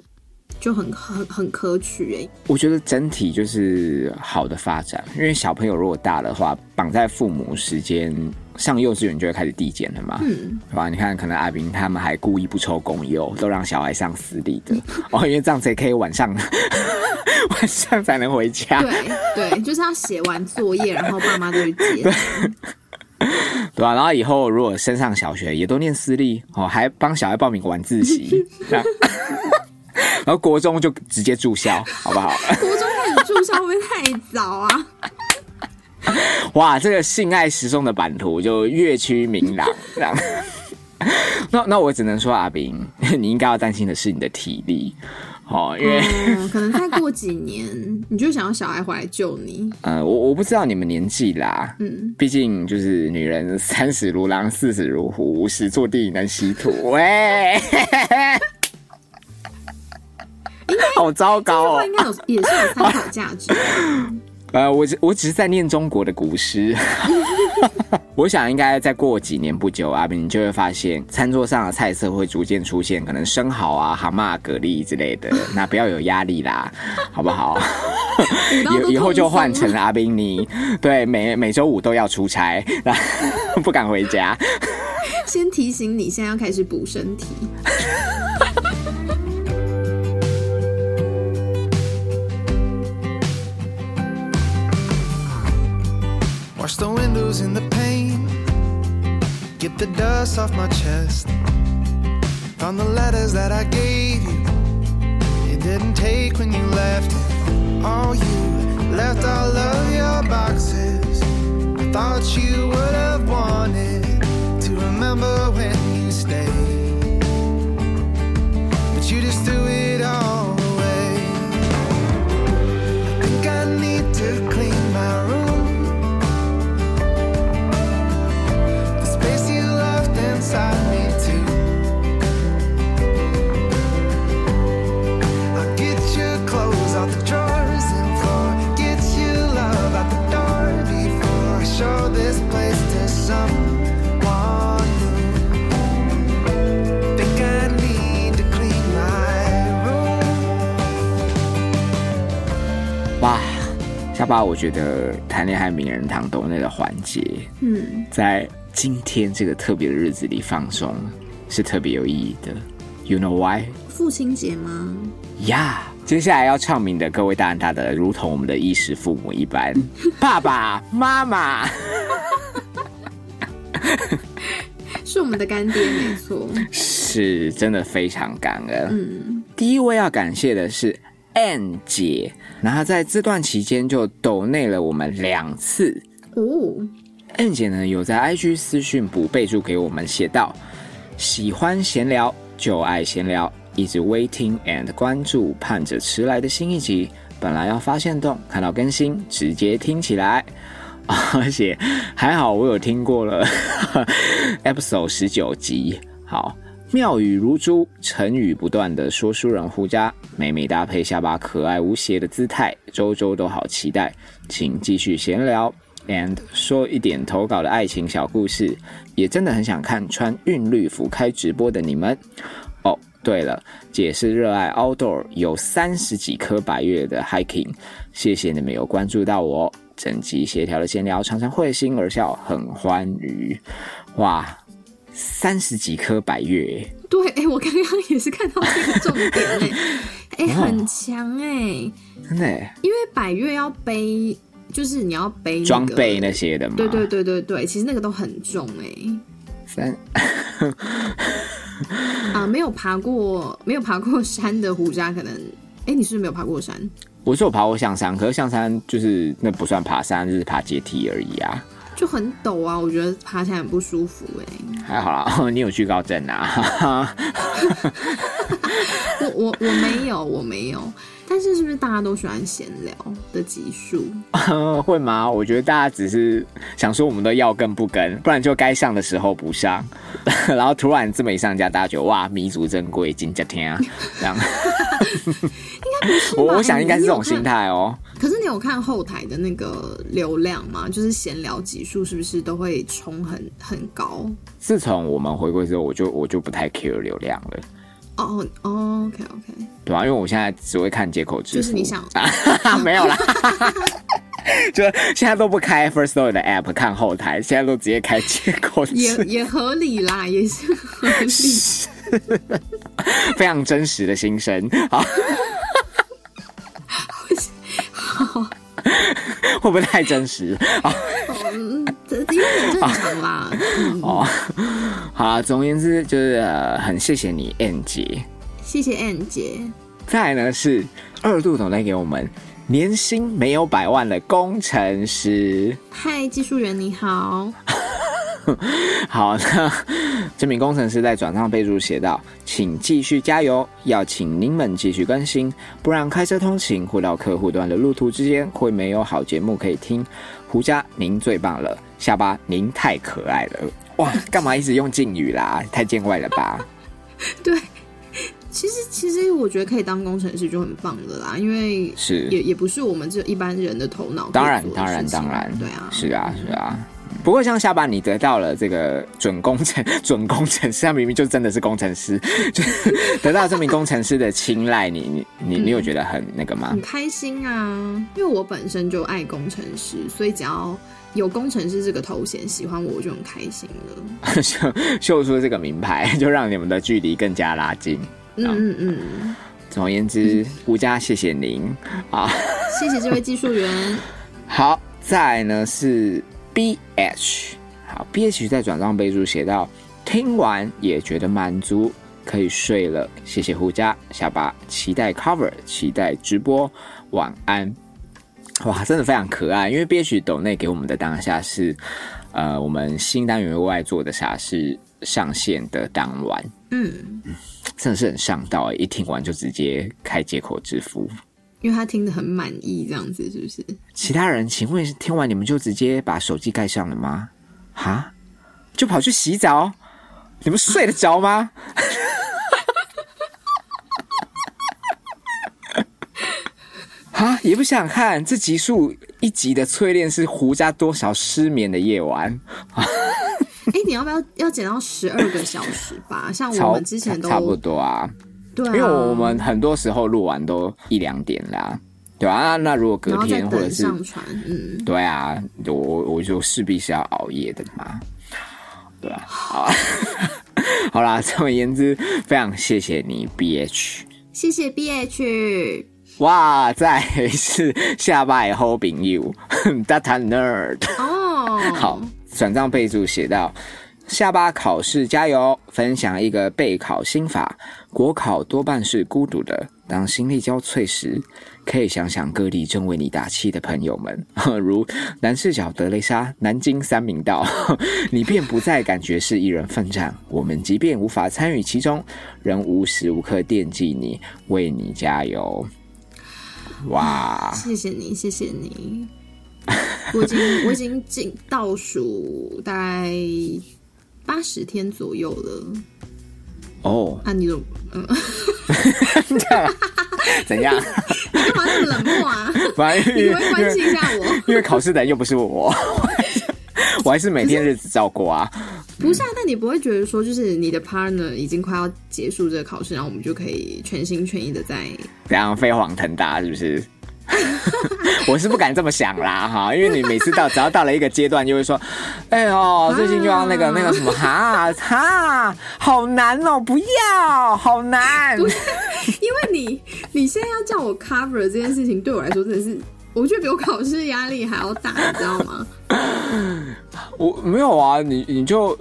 就很很很可取哎、我觉得整体就是好的发展，因为小朋友如果大的话，绑在父母时间上幼稚园就会开始递减了嘛，嗯，对吧？你看，可能阿斌他们还故意不抽公幼，都让小孩上私立的 哦，因为这样才可以晚上 晚上才能回家，对对，就是要写完作业，然后爸妈就去接。对对吧？然后以后如果升上小学，也都念私立哦，还帮小孩报名晚自习，然后国中就直接住校，好不好？国中开始住校会不会太早啊？哇，这个性爱时钟的版图就越趋明朗，这样。那那我只能说，阿炳，你应该要担心的是你的体力哦，因为、嗯，可能再过几年，你就想要小孩回来救你。呃，我我不知道你们年纪啦，嗯，毕竟就是女人三十如狼，四十如虎，五十坐地能吸土，喂，好糟糕哦。应该有也是有参考价值。呃，我只我只是在念中国的古诗。我想应该再过几年不久，阿斌你就会发现餐桌上的菜色会逐渐出现可能生蚝啊、蛤蟆、蛤蜊之类的。那不要有压力啦，好不好？以以后就换成阿斌你对每每周五都要出差，那不敢回家。先提醒你，现在要开始补身体。Wash the windows in the pane. Get the dust off my chest. Found the letters that I gave you. You didn't take when you left. All you left all of your boxes. I thought you would have wanted to remember when you stayed. But you just threw it all 哇，下把我觉得谈恋爱名人堂都那个环节，嗯，在。今天这个特别的日子里放松，是特别有意义的。You know why? 父亲节吗？呀、接下来要唱名的各位大人大德，如同我们的衣食父母一般，爸爸妈妈，是我们的干爹，没错。是真的非常感恩。嗯，第一位要感谢的是 N 姐，然后在这段期间就抖内了我们两次。哦，N 姐呢有在 IG 私讯补备注给我们，写道：喜欢闲聊就爱闲聊，一直 waiting and 关注，盼着迟来的新一集。本来要发现动，看到更新直接听起来。而且还好我有听过了 episode 十九集。好，妙语如珠，成语不断的说书人胡佳，每每搭配下巴可爱无邪的姿态，周周都好期待。请继续闲聊，and 说一点投稿的爱情小故事，也真的很想看穿韵律服开直播的你们。哦，对了，姐是热爱 outdoor，有三十几颗白月的 hiking，谢谢你们有关注到我。整集协调的闲聊，常常会心而笑，很欢愉。哇，三十几颗白月，对，哎、我刚刚也是看到这个重点哎、哎、很强哎、真的耶因为百月要背，就是你要背、那个装备那些的嘛。对对对对对，其实那个都很重哎、三啊，没有爬过没有爬过山的胡渣，可能哎、你是不是没有爬过山？我是有爬过象山，可是象山就是那不算爬山，就是爬阶梯而已啊，就很陡啊，我觉得爬起来很不舒服哎、还好啦。你有惧高症啊？我我我没有，我没有。但是是不是大家都喜欢闲聊的集数？会吗？我觉得大家只是想说我们都要跟不跟，不然就该上的时候不上，然后突然这么一上架，大家觉得哇弥足珍贵，金家天啊，这样。我 我想应该是这种心态哦。可是你有看后台的那个流量吗？就是闲聊集数是不是都会冲很很高？自从我们回归之后，我就我就不太 care 流量了。哦哦，OK OK，对啊，因为我现在只会看接口支付，就是你想啊，没有啦，就现在都不开 First Story 的 App 看后台，现在都直接开接口支付，也也合理啦，也是合理。非常真实的心声。好，会不会太真实？啊，嗯，这有点正常啦。嗯，哦，好，总而言之就是、呃、很谢谢你 N 姐。谢谢 N 姐。再来呢是二度总在给我们年薪没有百万的工程师。嗨，技术员你好。好，那这名工程师在转账备注写道：“请继续加油，要请您们继续更新，不然开车通勤或到客户端的路途之间会没有好节目可以听。胡佳，您最棒了，下巴，您太可爱了。哇，干嘛一直用敬语啦？太见外了吧？对，其实其实我觉得可以当工程师就很棒了啦，因为是也也不是我们这一般人的头脑当然当然，当然，对啊，是啊，是啊。不过像下巴，你得到了这个准工程、准工程师，他明明就真的是工程师，就得到这名工程师的青睐，你你你你有觉得很那个吗很？开心啊，因为我本身就爱工程师，所以只要有工程师这个头衔，喜欢我我就很开心了。秀秀出这个名牌，就让你们的距离更加拉近。嗯嗯嗯，总而言之，吴家谢谢您啊。谢谢这位技术员。好，再来呢是 B H，好 B H 在转账备注写到，听完也觉得满足，可以睡了，谢谢胡家，下巴期待 cover，期待直播，晚安。哇，真的非常可爱，因为 B H 斗内给我们的当下是，呃，我们新单元为外做的啥事上线的当晚，嗯，真的是很上道欸，一听完就直接开接口支付。因为他听得很满意，这样子是不是？其他人，请问听完你们就直接把手机盖上了吗？哈，就跑去洗澡？你们睡得着吗？哈，也不想看这集数一集的淬炼是胡家多少失眠的夜晚，哎、你要不要要减到十二个小时吧？像我差们之前都差不多啊。对啊，因为我们很多时候录完都一两点啦，对啊，那如果隔天或者是上传，嗯，对啊，我我就势必是要熬夜的嘛，对啊，好，好啦，总而言之，非常谢谢你，B H。谢谢 B H。哇，再来是下巴以后朋友，data nerd。哦，好，转账备注写到：下巴考试加油！分享一个备考心法：国考多半是孤独的，当心力交瘁时，可以想想各地正为你打气的朋友们，如南视角德雷莎、南京三明道，你便不再感觉是一人奋战。我们即便无法参与其中，仍无时无刻惦记你，为你加油。哇！谢谢你，谢谢你。我已经我已经进倒数大概八十天左右了。哦，啊，你怎么嗯，怎样？你干嘛那么冷漠啊？反正 你可不可以关心一下我？因为考试的人又不是我，我还是每天日子照过啊。不是啊，但你不会觉得说，就是你的 partner 已经快要结束这个考试，然后我们就可以全心全意的在怎样飞黄腾达，是不是？我是不敢这么想啦，哈，因为你每次到只要到了一个阶段，就会说，哎呦，最近就要那个那个什么，哈哈，好难哦，不要，好难。因为你你现在要叫我 cover 这件事情，对我来说真的是，我觉得比我考试压力还要大，你知道吗？我没有啊，你你就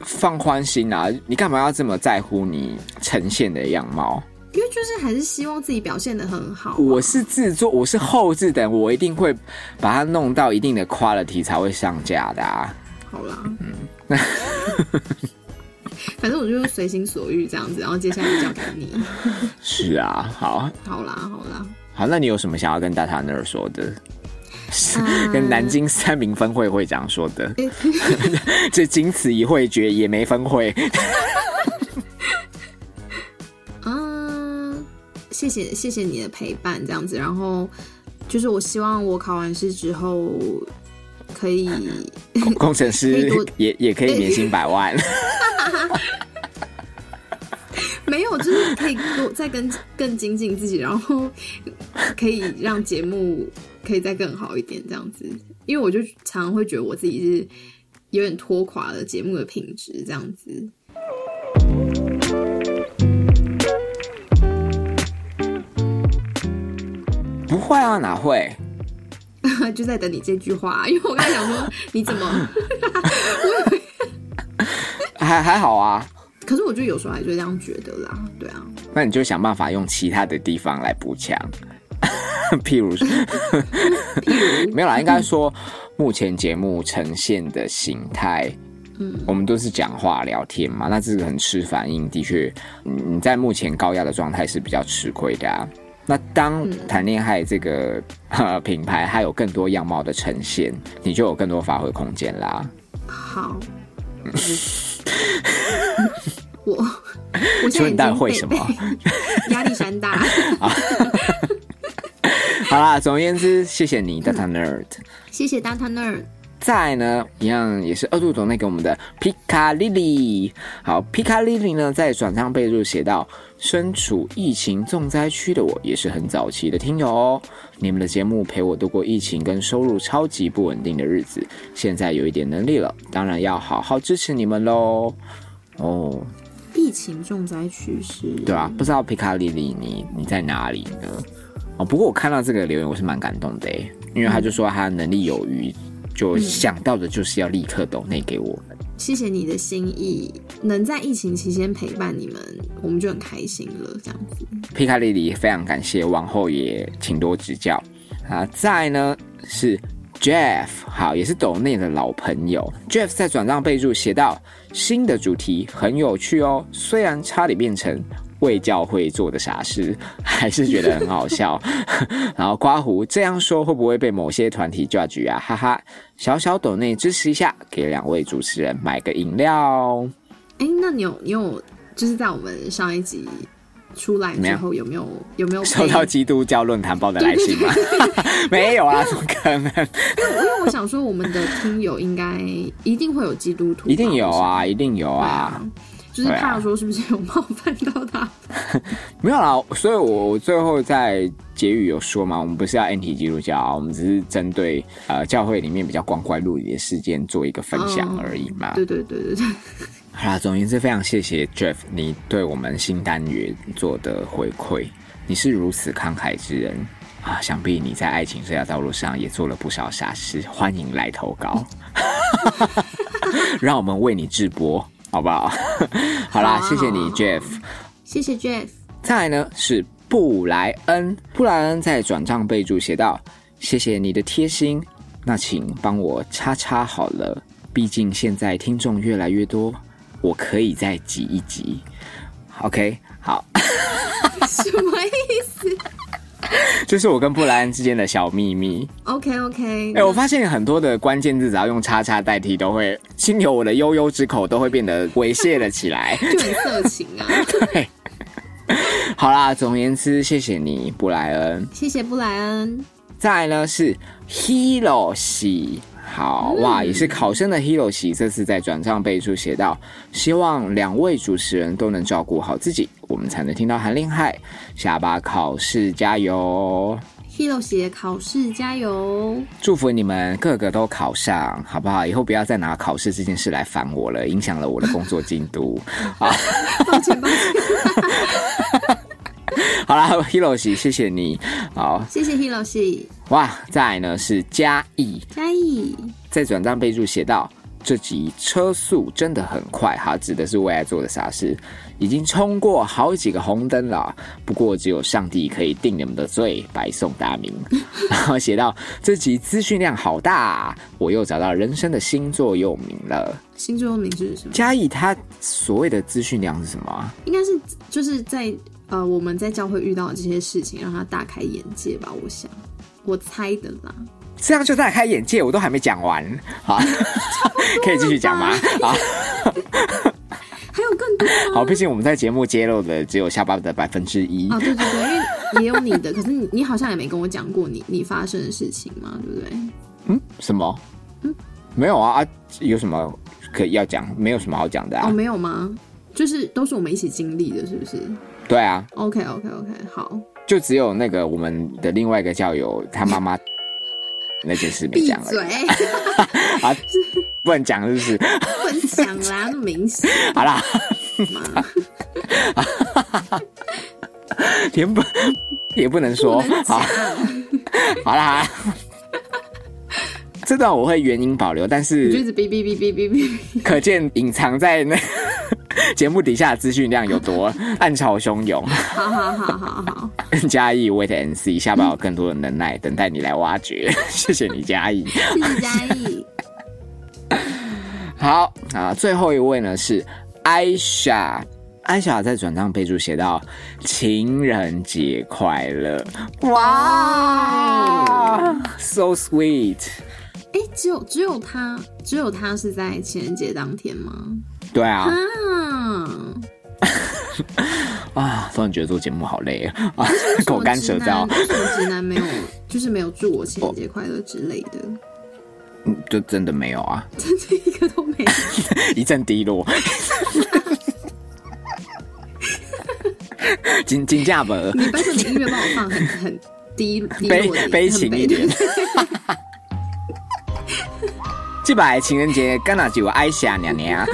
放宽心啊，你干嘛要这么在乎你呈现的样貌？因为就是还是希望自己表现的很好啊、我是制作，我是后置的，我一定会把它弄到一定的 quality 才会上架的啊。好啦，嗯，反正我就随心所欲这样子，然后接下来就交给你。是啊，好好啦，好啦，好，那你有什么想要跟大塔那儿说的？嗯 跟南京三明分会会长说的，这仅此一会决也没分会。谢谢谢谢你的陪伴，这样子，然后就是我希望我考完试之后可以 工工程师多也也可以年薪百万。没有，就是可以多再更更精进自己，然后可以让节目可以再更好一点，这样子。因为我就常常会觉得我自己是有点拖垮了节目的品质，这样子。不会啊，哪会？就在等你这句话，因为我刚才想说你怎么，还还好啊。可是我就有时候还是会这样觉得啦，对啊，那你就想办法用其他的地方来补强，譬如说没有啦，应该说目前节目呈现的形态，嗯，我们都是讲话聊天嘛，那这个很吃反应，的确，嗯你在目前高压的状态是比较吃亏的啊。那当谈恋爱这个、呃、品牌还有更多样貌的呈现，你就有更多发挥空间啦。好。我我现在已请问你到底会什么压力山大。好啦，总而言之，谢谢你，Data Nerd。谢谢 Data Nerd。再来呢，一样也是二度总内给我们的皮卡莉莉。好，皮卡莉莉呢，在转账备注写到：身处疫情重灾区的我，也是很早期的听友哦。你们的节目陪我度过疫情跟收入超级不稳定的日子，现在有一点能力了，当然要好好支持你们喽。哦，疫情重灾区是，对啊，不知道皮卡莉莉你你在哪里呢？哦，不过我看到这个留言，我是蛮感动的诶，因为他就说他能力有余，就想到的就是要立刻抖内给我们。谢谢你的心意，能在疫情期间陪伴你们，我们就很开心了。这样子，皮卡莉莉非常感谢，往后也请多指教啊。再呢是 Jeff，好，也是抖内的老朋友。Jeff 在转账备注写到：新的主题很有趣哦，虽然差点变成为教会做的傻事，还是觉得很好笑。然后刮胡这样说会不会被某些团体 judge 啊？哈哈，小小抖内支持一下，给两位主持人买个饮料。哎、那你有你有就是在我们上一集出来之后，有没有有没有收到基督教论坛报的来信吗？没有啊，怎么可能？因为因为我想说，我们的听友应该一定会有基督徒，一定有啊，一定有啊啊。，就是怕说是不是有冒犯到他？没有啦，所以我我最后在结语有说嘛，我们不是要 anti 基督教啊，我们只是针对呃教会里面比较光怪陆离的事件做一个分享而已嘛。对对对对对，好啦，总而言之，非常谢谢 Jeff 你对我们新单元做的回馈，你是如此慷慨之人啊！想必你在爱情这条道路上也做了不少傻事，欢迎来投稿，让我们为你直播，好不好？好啦，好啊谢谢你 Jeff。谢谢 Jeff。再来呢是布莱恩，布莱恩在转账备注写道：“谢谢你的贴心，那请帮我叉叉好了，毕竟现在听众越来越多，我可以再挤一挤。” OK，好，什么意思？这是我跟布莱恩之间的小秘密。OK OK，哎、我发现很多的关键字只要用叉叉代替，都会心有我的悠悠之口，都会变得猥亵了起来。就很色情啊！对，好啦，总而言之，谢谢你，布莱恩。谢谢布莱恩，再来呢是 Hiroshi，好哇，也是考生的 Hiroshi，这次在转账备注写到，希望两位主持人都能照顾好自己，我们才能听到韩令海。下巴考试加油，Hero 写考试加油！祝福你们个个都考上，好不好？以后不要再拿考试这件事来烦我了，影响了我的工作进度。抱 歉抱歉，好啦 Hiroshi，谢谢你。好谢谢 Hero 写哇，再来呢是嘉义。嘉义，在转账备注写到：这集车速真的很快，哈，指的是为爱做的傻事，已经冲过好几个红灯了。不过只有上帝可以定你们的罪，白送大名。然后写到这集资讯量好大，我又找到人生的星座又名了。星座名是什么？嘉义他所谓的资讯量是什么啊？应该是就是在呃我们在教会遇到的这些事情，让他大开眼界吧。我想，我猜的啦。这样就大开眼界，我都还没讲完，好，可以继续讲吗？好。还有更多吗？好，毕竟我们在节目揭露的只有下巴的百分之一。啊，对对对，因为也有你的，可是你你好像也没跟我讲过你 你发生的事情嘛，对不对？嗯，什么？没有啊啊，有什么可以要讲？没有什么好讲的啊。哦，没有吗？就是都是我们一起经历的，是不是对啊，？OK OK OK，好，就只有那个我们的另外一个教友他妈妈 那件事没闭讲而已嘴，啊，不能讲是不是？不能讲啦，那么明显 好啦，嘛，也不也不能说好讲。好啦。这段我会原音保留，但你就是哔哔哔哔哔哔，可见隐藏在那 节目底下的资讯量有多 暗潮汹涌。好好好好好，嘉义 Wait and See，下巴有更多的能耐等待你来挖掘。谢谢你，嘉义。谢谢嘉义，好啊，最后一位呢是艾莎。艾莎在转账备注写到：“情人节快乐！”哇，so sweet。哎，只有只有他，只有他是在情人节当天吗？对啊，啊，啊，突然觉得做节目好累啊，啊口 干舌燥，为什么直男没有，就是没有祝我情人节快乐之类的，嗯就真的没有啊，真的一个都没有。一阵低落。金金价本你拜托你音乐帮我放很很低低悲悲情一点。这摆情人节干哪就有艾莎娘娘，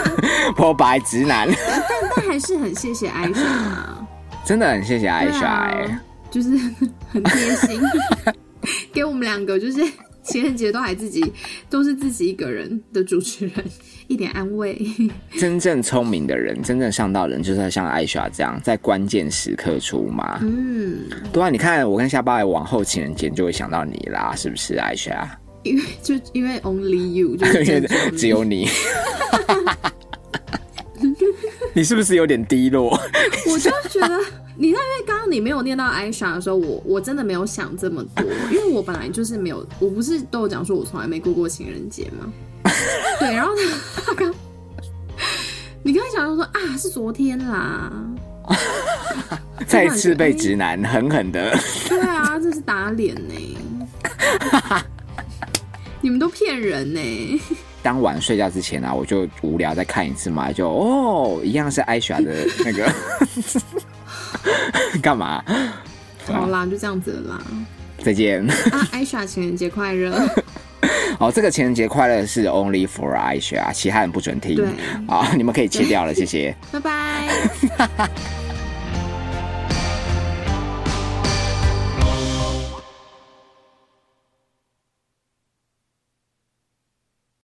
破白直男，但但还是很谢谢艾莎啊，真的很谢谢艾莎就是很贴心，给我们两个就是情人节都还自己都是自己一个人的主持人一点安慰。真正聪明的人，真正上道人，就是要像艾莎这样，在关键时刻出马。嗯，对啊，你看我跟下巴往后情人节就会想到你啦，是不是艾莎？因为就因为 only you 就是只有你。你是不是有点低落？我就觉得，你知道，因为刚刚你没有念到艾莎的时候，我我真的没有想这么多，因为我本来就是没有，我不是都有讲说我从来没过过情人节吗？对，然后他刚，你刚才讲说啊，是昨天啦，再次被直男狠狠的。对啊，这是打脸呢、你们都骗人呢、当晚睡觉之前啊，我就无聊再看一次嘛，就哦，一样是艾莎的那个 干嘛？好啦，就这样子了啦。再见。啊，艾莎情人节快乐！好，这个情人节快乐是 only for 艾莎，其他人不准听。对好，你们可以切掉了，谢谢。拜拜。